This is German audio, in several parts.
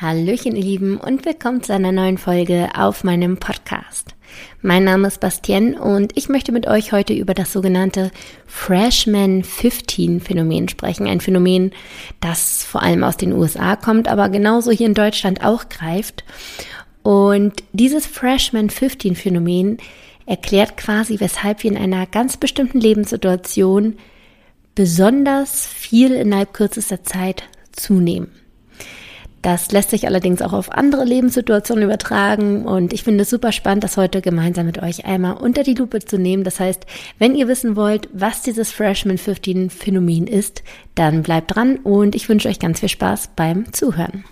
Hallöchen, ihr Lieben, und willkommen zu einer neuen Folge auf meinem Podcast. Mein Name ist Bastien und ich möchte mit euch heute über das sogenannte Freshman 15 Phänomen sprechen. Ein Phänomen, das vor allem aus den USA kommt, aber genauso hier in Deutschland auch greift. Und dieses Freshman 15 Phänomen erklärt quasi, weshalb wir in einer ganz bestimmten Lebenssituation besonders viel innerhalb kürzester Zeit zunehmen. Das lässt sich allerdings auch auf andere Lebenssituationen übertragen und ich finde es super spannend, das heute gemeinsam mit euch einmal unter die Lupe zu nehmen. Das heißt, wenn ihr wissen wollt, was dieses Freshman 15 Phänomen ist, dann bleibt dran und ich wünsche euch ganz viel Spaß beim Zuhören.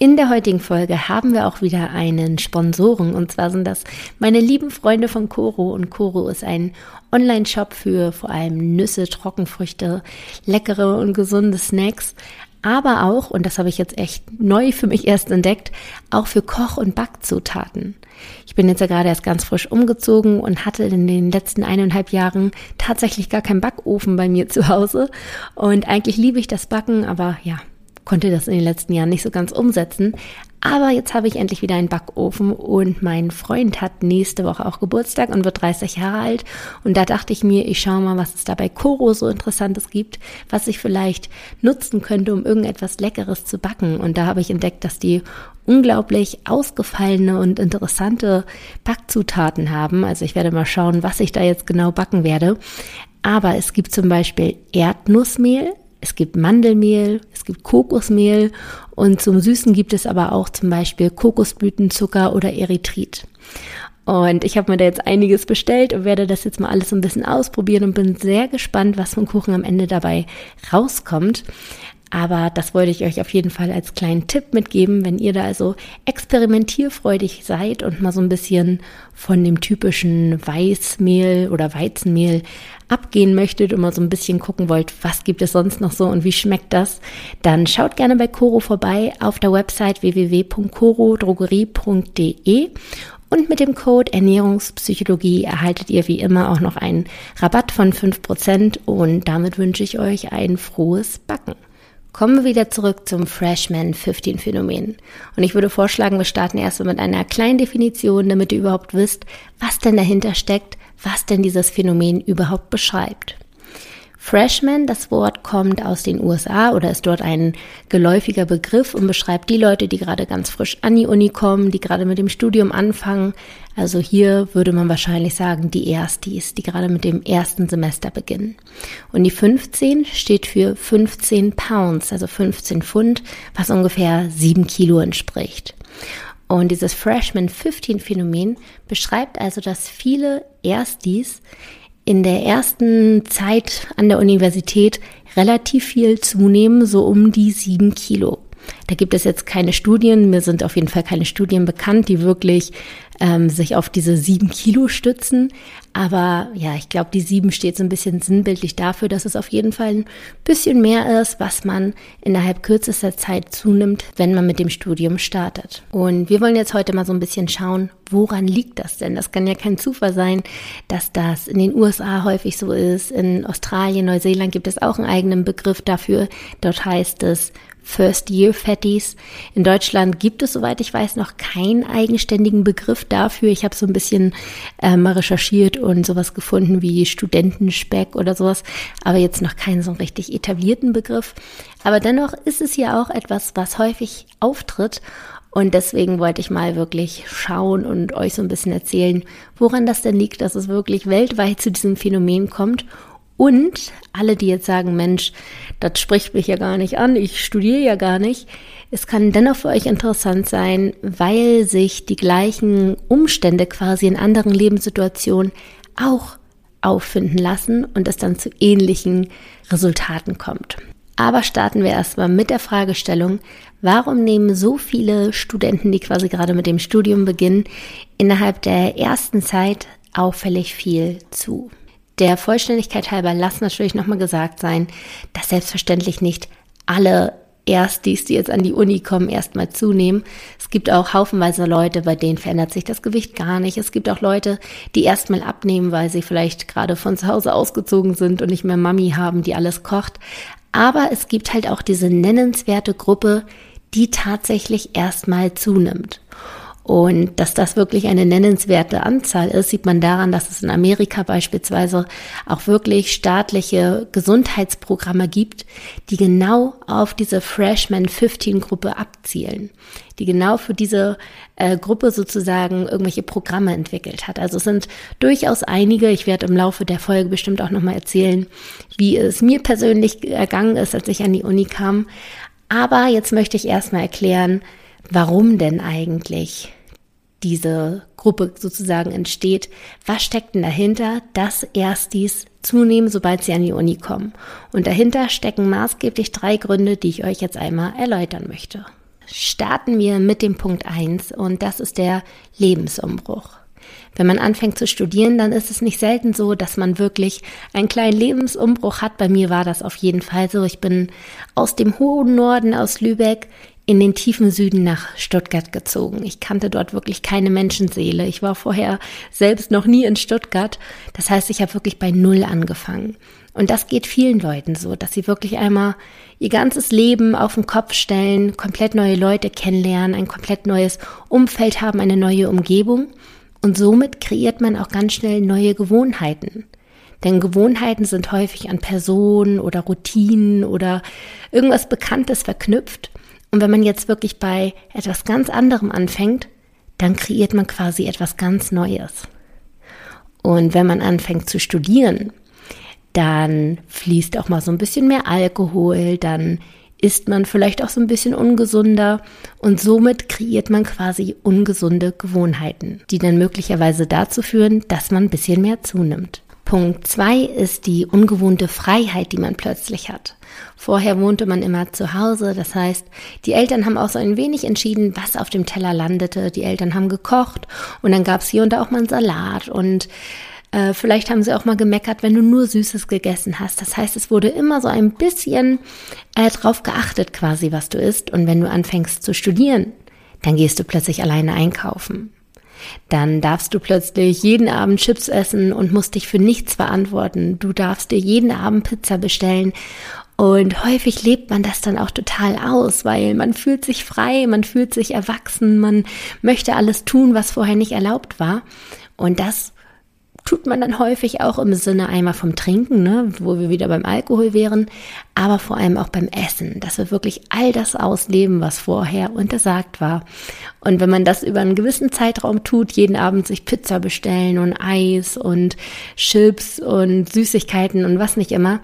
In der heutigen Folge haben wir auch wieder einen Sponsoren und zwar sind das meine lieben Freunde von Coro und Coro ist ein Online-Shop für vor allem Nüsse, Trockenfrüchte, leckere und gesunde Snacks, aber auch, und das habe ich jetzt echt neu für mich erst entdeckt, auch für Koch- und Backzutaten. Ich bin jetzt ja gerade erst ganz frisch umgezogen und hatte in den letzten eineinhalb Jahren tatsächlich gar keinen Backofen bei mir zu Hause. Und eigentlich liebe ich das Backen, aber ja, konnte das in den letzten Jahren nicht so ganz umsetzen. Aber jetzt habe ich endlich wieder einen Backofen und mein Freund hat nächste Woche auch Geburtstag und wird 30 Jahre alt. Und da dachte ich mir, ich schaue mal, was es da bei Koro so Interessantes gibt, was ich vielleicht nutzen könnte, um irgendetwas Leckeres zu backen. Und da habe ich entdeckt, dass die unglaublich ausgefallene und interessante Backzutaten haben. Also ich werde mal schauen, was ich da jetzt genau backen werde. Aber es gibt zum Beispiel Erdnussmehl, es gibt Mandelmehl, es gibt Kokosmehl und zum Süßen gibt es aber auch zum Beispiel Kokosblütenzucker oder Erythrit. Und ich habe mir da jetzt einiges bestellt und werde das jetzt mal alles ein bisschen ausprobieren und bin sehr gespannt, was vom Kuchen am Ende dabei rauskommt. Aber das wollte ich euch auf jeden Fall als kleinen Tipp mitgeben, wenn ihr da also experimentierfreudig seid und mal so ein bisschen von dem typischen Weißmehl oder Weizenmehl abgehen möchtet und mal so ein bisschen gucken wollt, was gibt es sonst noch so und wie schmeckt das, dann schaut gerne bei Coro vorbei auf der Website www.corodrogerie.de und mit dem Code Ernährungspsychologie erhaltet ihr wie immer auch noch einen Rabatt von 5% und damit wünsche ich euch ein frohes Backen. Kommen wir wieder zurück zum Freshman 15 Phänomen. Und ich würde vorschlagen, wir starten erstmal mit einer kleinen Definition, damit ihr überhaupt wisst, was denn dahinter steckt, was denn dieses Phänomen überhaupt beschreibt. Freshman, das Wort kommt aus den USA oder ist dort ein geläufiger Begriff und beschreibt die Leute, die gerade ganz frisch an die Uni kommen, die gerade mit dem Studium anfangen. Also hier würde man wahrscheinlich sagen die Erstis, die gerade mit dem ersten Semester beginnen. Und die 15 steht für 15 Pounds, also 15 Pfund, was ungefähr 7 Kilo entspricht. Und dieses Freshman 15 Phänomen beschreibt also, dass viele Erstis in der ersten Zeit an der Universität relativ viel zunehmen, so um die sieben Kilo. Da gibt es jetzt keine Studien, mir sind auf jeden Fall keine Studien bekannt, die wirklich ähm, sich auf diese sieben Kilo stützen. Aber ja, ich glaube, die sieben steht so ein bisschen sinnbildlich dafür, dass es auf jeden Fall ein bisschen mehr ist, was man innerhalb kürzester Zeit zunimmt, wenn man mit dem Studium startet. Und wir wollen jetzt heute mal so ein bisschen schauen, woran liegt das denn? Das kann ja kein Zufall sein, dass das in den USA häufig so ist. In Australien, Neuseeland gibt es auch einen eigenen Begriff dafür. Dort heißt es First-Year-Fatties. In Deutschland gibt es, soweit ich weiß, noch keinen eigenständigen Begriff dafür. Ich habe so ein bisschen äh, mal recherchiert und sowas gefunden wie Studentenspeck oder sowas, aber jetzt noch keinen so richtig etablierten Begriff. Aber dennoch ist es ja auch etwas, was häufig auftritt. Und deswegen wollte ich mal wirklich schauen und euch so ein bisschen erzählen, woran das denn liegt, dass es wirklich weltweit zu diesem Phänomen kommt und alle, die jetzt sagen, Mensch, das spricht mich ja gar nicht an, ich studiere ja gar nicht, es kann dennoch für euch interessant sein, weil sich die gleichen Umstände quasi in anderen Lebenssituationen auch auffinden lassen und es dann zu ähnlichen Resultaten kommt. Aber starten wir erstmal mit der Fragestellung, warum nehmen so viele Studenten, die quasi gerade mit dem Studium beginnen, innerhalb der ersten Zeit auffällig viel zu? Der Vollständigkeit halber lass natürlich nochmal gesagt sein, dass selbstverständlich nicht alle Erstis, die jetzt an die Uni kommen, erstmal zunehmen. Es gibt auch haufenweise Leute, bei denen verändert sich das Gewicht gar nicht. Es gibt auch Leute, die erstmal abnehmen, weil sie vielleicht gerade von zu Hause ausgezogen sind und nicht mehr Mami haben, die alles kocht. Aber es gibt halt auch diese nennenswerte Gruppe, die tatsächlich erstmal zunimmt. Und dass das wirklich eine nennenswerte Anzahl ist, sieht man daran, dass es in Amerika beispielsweise auch wirklich staatliche Gesundheitsprogramme gibt, die genau auf diese Freshman 15 Gruppe abzielen, die genau für diese äh, Gruppe sozusagen irgendwelche Programme entwickelt hat. Also es sind durchaus einige, ich werde im Laufe der Folge bestimmt auch nochmal erzählen, wie es mir persönlich ergangen ist, als ich an die Uni kam. Aber jetzt möchte ich erstmal erklären, warum denn eigentlich diese Gruppe sozusagen entsteht. Was steckt denn dahinter, dass Erstis zunehmen, sobald sie an die Uni kommen? Und dahinter stecken maßgeblich drei Gründe, die ich euch jetzt einmal erläutern möchte. Starten wir mit dem Punkt eins und das ist der Lebensumbruch. Wenn man anfängt zu studieren, dann ist es nicht selten so, dass man wirklich einen kleinen Lebensumbruch hat. Bei mir war das auf jeden Fall so. Ich bin aus dem hohen Norden, aus Lübeck, in den tiefen Süden nach Stuttgart gezogen. Ich kannte dort wirklich keine Menschenseele. Ich war vorher selbst noch nie in Stuttgart. Das heißt, ich habe wirklich bei Null angefangen. Und das geht vielen Leuten so, dass sie wirklich einmal ihr ganzes Leben auf den Kopf stellen, komplett neue Leute kennenlernen, ein komplett neues Umfeld haben, eine neue Umgebung. Und somit kreiert man auch ganz schnell neue Gewohnheiten. Denn Gewohnheiten sind häufig an Personen oder Routinen oder irgendwas Bekanntes verknüpft. Und wenn man jetzt wirklich bei etwas ganz anderem anfängt, dann kreiert man quasi etwas ganz Neues. Und wenn man anfängt zu studieren, dann fließt auch mal so ein bisschen mehr Alkohol, dann isst man vielleicht auch so ein bisschen ungesunder und somit kreiert man quasi ungesunde Gewohnheiten, die dann möglicherweise dazu führen, dass man ein bisschen mehr zunimmt. Punkt zwei ist die ungewohnte Freiheit, die man plötzlich hat. Vorher wohnte man immer zu Hause, das heißt, die Eltern haben auch so ein wenig entschieden, was auf dem Teller landete. Die Eltern haben gekocht und dann gab es hier und da auch mal einen Salat und äh, vielleicht haben sie auch mal gemeckert, wenn du nur Süßes gegessen hast. Das heißt, es wurde immer so ein bisschen äh, drauf geachtet quasi, was du isst. Und wenn du anfängst zu studieren, dann gehst du plötzlich alleine einkaufen. Dann darfst du plötzlich jeden Abend Chips essen und musst dich für nichts verantworten. Du darfst dir jeden Abend Pizza bestellen. Und häufig lebt man das dann auch total aus, weil man fühlt sich frei, man fühlt sich erwachsen, man möchte alles tun, was vorher nicht erlaubt war. Und das tut man dann häufig auch im Sinne einmal vom Trinken, ne, wo wir wieder beim Alkohol wären, aber vor allem auch beim Essen, dass wir wirklich all das ausleben, was vorher untersagt war. Und wenn man das über einen gewissen Zeitraum tut, jeden Abend sich Pizza bestellen und Eis und Chips und Süßigkeiten und was nicht immer,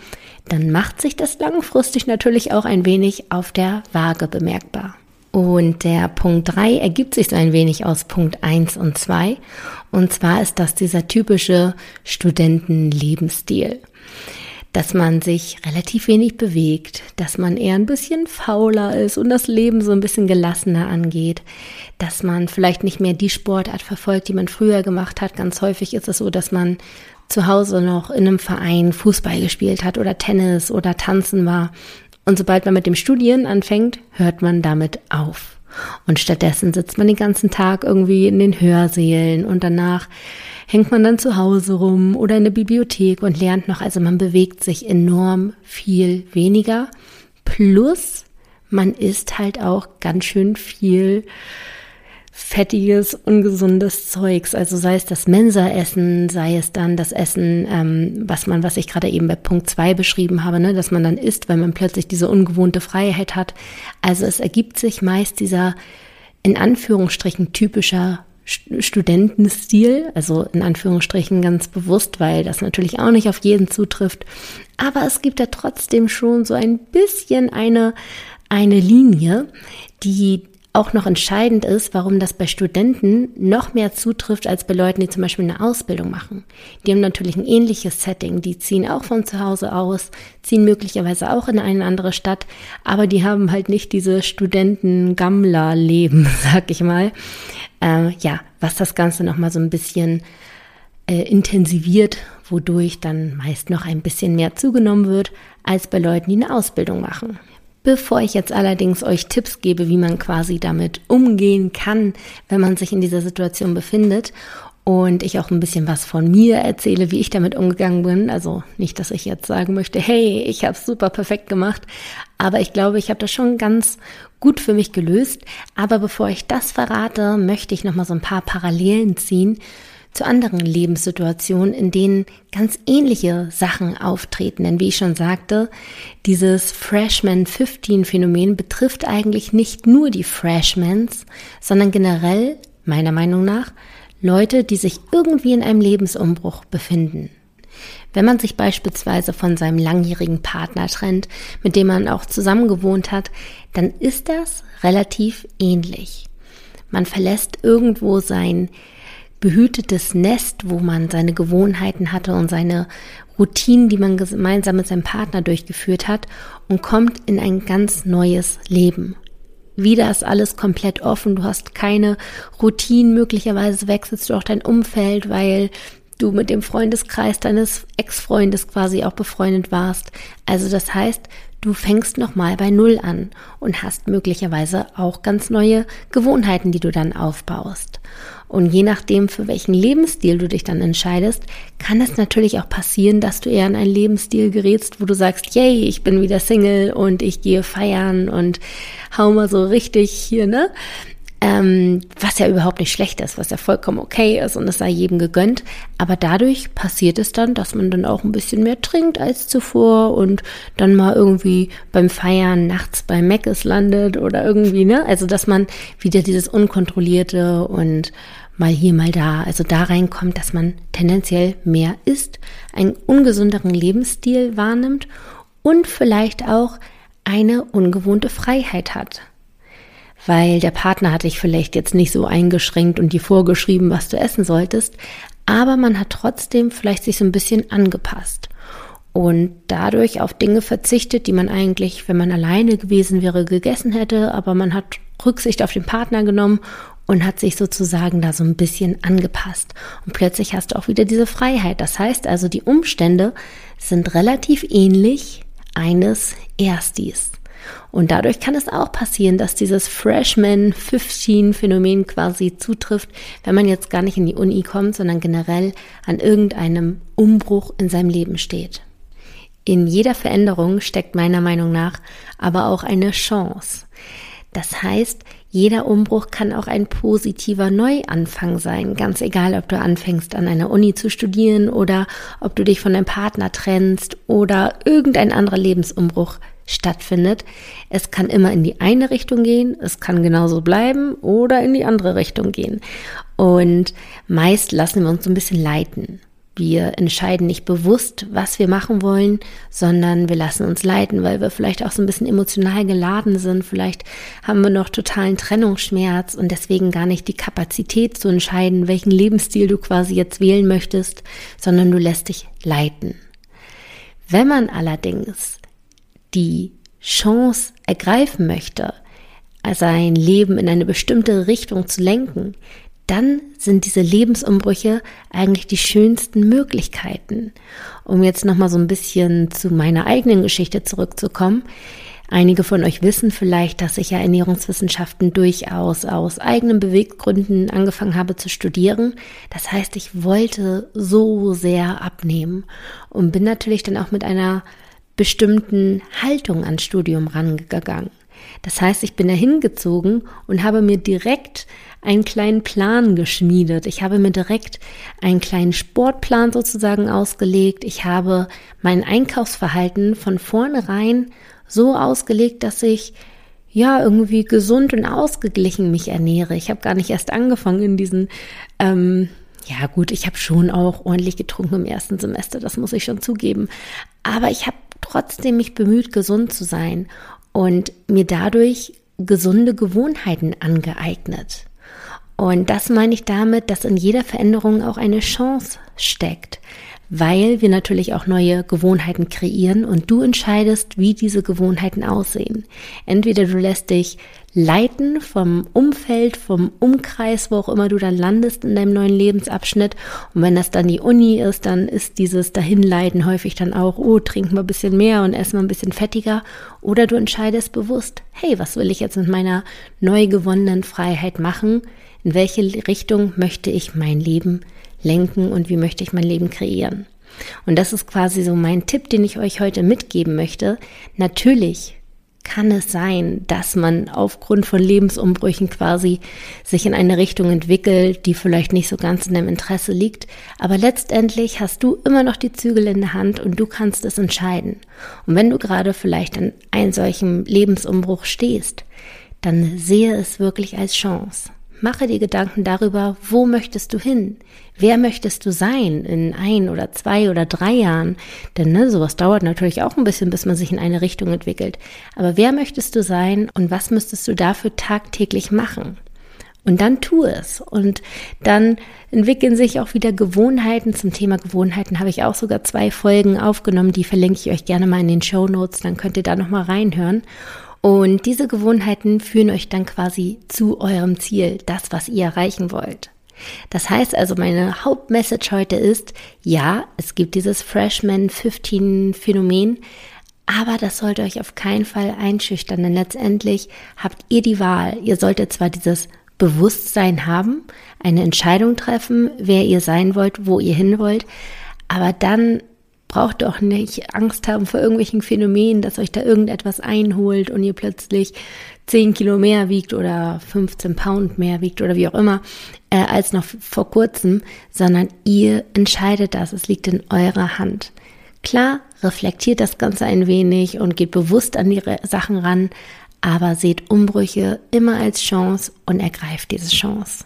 dann macht sich das langfristig natürlich auch ein wenig auf der Waage bemerkbar. Und der Punkt 3 ergibt sich so ein wenig aus Punkt 1 und 2. Und zwar ist das dieser typische Studentenlebensstil. Dass man sich relativ wenig bewegt, dass man eher ein bisschen fauler ist und das Leben so ein bisschen gelassener angeht, dass man vielleicht nicht mehr die Sportart verfolgt, die man früher gemacht hat. Ganz häufig ist es so, dass man zu Hause noch in einem Verein Fußball gespielt hat oder Tennis oder tanzen war und sobald man mit dem Studieren anfängt, hört man damit auf. Und stattdessen sitzt man den ganzen Tag irgendwie in den Hörsälen und danach hängt man dann zu Hause rum oder in der Bibliothek und lernt noch. Also man bewegt sich enorm viel weniger. Plus man isst halt auch ganz schön viel fettiges, ungesundes Zeugs. Also sei es das Mensa-Essen, sei es dann das Essen, ähm, was man, was ich gerade eben bei Punkt zwei beschrieben habe, ne, dass man dann isst, weil man plötzlich diese ungewohnte Freiheit hat. Also es ergibt sich meist dieser in Anführungsstrichen typischer Studentenstil, also in Anführungsstrichen ganz bewusst, weil das natürlich auch nicht auf jeden zutrifft. Aber es gibt da trotzdem schon so ein bisschen eine, eine Linie, die auch noch entscheidend ist, warum das bei Studenten noch mehr zutrifft als bei Leuten, die zum Beispiel eine Ausbildung machen. Die haben natürlich ein ähnliches Setting, die ziehen auch von zu Hause aus, ziehen möglicherweise auch in eine andere Stadt, aber die haben halt nicht diese Studenten-Gammler-Leben, sag ich mal. Äh, ja, was das Ganze nochmal so ein bisschen äh, intensiviert, wodurch dann meist noch ein bisschen mehr zugenommen wird als bei Leuten, die eine Ausbildung machen. Bevor ich jetzt allerdings euch Tipps gebe, wie man quasi damit umgehen kann, wenn man sich in dieser Situation befindet und ich auch ein bisschen was von mir erzähle, wie ich damit umgegangen bin. Also nicht, dass ich jetzt sagen möchte, hey, ich habe es super perfekt gemacht, aber ich glaube, ich habe das schon ganz gut für mich gelöst. Aber bevor ich das verrate, möchte ich noch mal so ein paar Parallelen ziehen zu anderen Lebenssituationen, in denen ganz ähnliche Sachen auftreten. Denn wie ich schon sagte, dieses Freshman 15 Phänomen betrifft eigentlich nicht nur die Freshmans, sondern generell, meiner Meinung nach, Leute, die sich irgendwie in einem Lebensumbruch befinden. Wenn man sich beispielsweise von seinem langjährigen Partner trennt, mit dem man auch zusammen gewohnt hat, dann ist das relativ ähnlich. Man verlässt irgendwo sein behütetes Nest, wo man seine Gewohnheiten hatte und seine Routinen, die man gemeinsam mit seinem Partner durchgeführt hat und kommt in ein ganz neues Leben. Wieder ist alles komplett offen, du hast keine Routinen, möglicherweise wechselst du auch dein Umfeld, weil du mit dem Freundeskreis deines Ex-Freundes quasi auch befreundet warst. Also das heißt, du fängst nochmal bei Null an und hast möglicherweise auch ganz neue Gewohnheiten, die du dann aufbaust. Und je nachdem, für welchen Lebensstil du dich dann entscheidest, kann es natürlich auch passieren, dass du eher in einen Lebensstil gerätst, wo du sagst, yay, ich bin wieder Single und ich gehe feiern und hau mal so richtig hier, ne? ähm, was ja überhaupt nicht schlecht ist, was ja vollkommen okay ist und es sei jedem gegönnt. Aber dadurch passiert es dann, dass man dann auch ein bisschen mehr trinkt als zuvor und dann mal irgendwie beim Feiern nachts bei Meckes landet oder irgendwie, ne? Also, dass man wieder dieses Unkontrollierte und mal hier, mal da, also da reinkommt, dass man tendenziell mehr isst, einen ungesünderen Lebensstil wahrnimmt und vielleicht auch eine ungewohnte Freiheit hat. Weil der Partner hat dich vielleicht jetzt nicht so eingeschränkt und dir vorgeschrieben, was du essen solltest, aber man hat trotzdem vielleicht sich so ein bisschen angepasst und dadurch auf Dinge verzichtet, die man eigentlich, wenn man alleine gewesen wäre, gegessen hätte, aber man hat Rücksicht auf den Partner genommen und hat sich sozusagen da so ein bisschen angepasst. Und plötzlich hast du auch wieder diese Freiheit. Das heißt also, die Umstände sind relativ ähnlich eines Erstis. Und dadurch kann es auch passieren, dass dieses Freshman 15 Phänomen quasi zutrifft, wenn man jetzt gar nicht in die Uni kommt, sondern generell an irgendeinem Umbruch in seinem Leben steht. In jeder Veränderung steckt meiner Meinung nach aber auch eine Chance. Das heißt, jeder Umbruch kann auch ein positiver Neuanfang sein, ganz egal, ob du anfängst an einer Uni zu studieren oder ob du dich von deinem Partner trennst oder irgendein anderer Lebensumbruch stattfindet. Es kann immer in die eine Richtung gehen, es kann genauso bleiben oder in die andere Richtung gehen. Und meist lassen wir uns so ein bisschen leiten. Wir entscheiden nicht bewusst, was wir machen wollen, sondern wir lassen uns leiten, weil wir vielleicht auch so ein bisschen emotional geladen sind. Vielleicht haben wir noch totalen Trennungsschmerz und deswegen gar nicht die Kapazität zu entscheiden, welchen Lebensstil du quasi jetzt wählen möchtest, sondern du lässt dich leiten. Wenn man allerdings die Chance ergreifen möchte, sein Leben in eine bestimmte Richtung zu lenken, dann sind diese Lebensumbrüche eigentlich die schönsten Möglichkeiten. Um jetzt nochmal so ein bisschen zu meiner eigenen Geschichte zurückzukommen. Einige von euch wissen vielleicht, dass ich ja Ernährungswissenschaften durchaus aus eigenen Beweggründen angefangen habe zu studieren. Das heißt, ich wollte so sehr abnehmen und bin natürlich dann auch mit einer bestimmten Haltung ans Studium rangegangen. Das heißt, ich bin da hingezogen und habe mir direkt einen kleinen Plan geschmiedet. Ich habe mir direkt einen kleinen Sportplan sozusagen ausgelegt. Ich habe mein Einkaufsverhalten von vornherein so ausgelegt, dass ich ja irgendwie gesund und ausgeglichen mich ernähre. Ich habe gar nicht erst angefangen in diesen ähm, ja gut, ich habe schon auch ordentlich getrunken im ersten Semester, das muss ich schon zugeben. Aber ich habe trotzdem mich bemüht, gesund zu sein und mir dadurch gesunde Gewohnheiten angeeignet. Und das meine ich damit, dass in jeder Veränderung auch eine Chance steckt, weil wir natürlich auch neue Gewohnheiten kreieren und du entscheidest, wie diese Gewohnheiten aussehen. Entweder du lässt dich leiten vom Umfeld, vom Umkreis, wo auch immer du dann landest in deinem neuen Lebensabschnitt. Und wenn das dann die Uni ist, dann ist dieses Dahinleiten häufig dann auch, oh, trinken wir ein bisschen mehr und essen wir ein bisschen fettiger. Oder du entscheidest bewusst, hey, was will ich jetzt mit meiner neu gewonnenen Freiheit machen? In welche Richtung möchte ich mein Leben lenken und wie möchte ich mein Leben kreieren? Und das ist quasi so mein Tipp, den ich euch heute mitgeben möchte. Natürlich kann es sein, dass man aufgrund von Lebensumbrüchen quasi sich in eine Richtung entwickelt, die vielleicht nicht so ganz in deinem Interesse liegt. Aber letztendlich hast du immer noch die Zügel in der Hand und du kannst es entscheiden. Und wenn du gerade vielleicht an einem solchen Lebensumbruch stehst, dann sehe es wirklich als Chance. Mache dir Gedanken darüber, wo möchtest du hin? Wer möchtest du sein in ein oder zwei oder drei Jahren? Denn ne, sowas dauert natürlich auch ein bisschen, bis man sich in eine Richtung entwickelt. Aber wer möchtest du sein und was müsstest du dafür tagtäglich machen? Und dann tu es. Und dann entwickeln sich auch wieder Gewohnheiten. Zum Thema Gewohnheiten habe ich auch sogar zwei Folgen aufgenommen. Die verlinke ich euch gerne mal in den Show Notes. Dann könnt ihr da nochmal reinhören. Und diese Gewohnheiten führen euch dann quasi zu eurem Ziel, das, was ihr erreichen wollt. Das heißt also, meine Hauptmessage heute ist, ja, es gibt dieses Freshman 15 Phänomen, aber das sollte euch auf keinen Fall einschüchtern, denn letztendlich habt ihr die Wahl. Ihr solltet zwar dieses Bewusstsein haben, eine Entscheidung treffen, wer ihr sein wollt, wo ihr hin wollt, aber dann braucht doch nicht Angst haben vor irgendwelchen Phänomenen, dass euch da irgendetwas einholt und ihr plötzlich 10 Kilo mehr wiegt oder 15 Pound mehr wiegt oder wie auch immer, äh, als noch vor kurzem, sondern ihr entscheidet das. Es liegt in eurer Hand. Klar, reflektiert das Ganze ein wenig und geht bewusst an die Sachen ran, aber seht Umbrüche immer als Chance und ergreift diese Chance.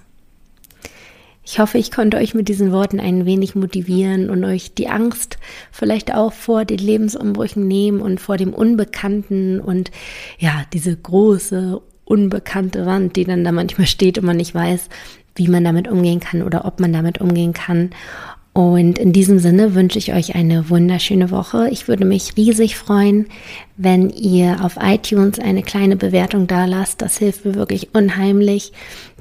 Ich hoffe, ich konnte euch mit diesen Worten ein wenig motivieren und euch die Angst vielleicht auch vor den Lebensumbrüchen nehmen und vor dem Unbekannten und ja, diese große, unbekannte Wand, die dann da manchmal steht und man nicht weiß, wie man damit umgehen kann oder ob man damit umgehen kann. Und in diesem Sinne wünsche ich euch eine wunderschöne Woche. Ich würde mich riesig freuen, wenn ihr auf iTunes eine kleine Bewertung da lasst. Das hilft mir wirklich unheimlich,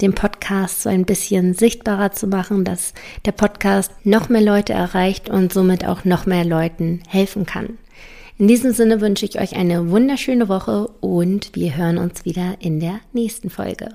den Podcast so ein bisschen sichtbarer zu machen, dass der Podcast noch mehr Leute erreicht und somit auch noch mehr Leuten helfen kann. In diesem Sinne wünsche ich euch eine wunderschöne Woche und wir hören uns wieder in der nächsten Folge.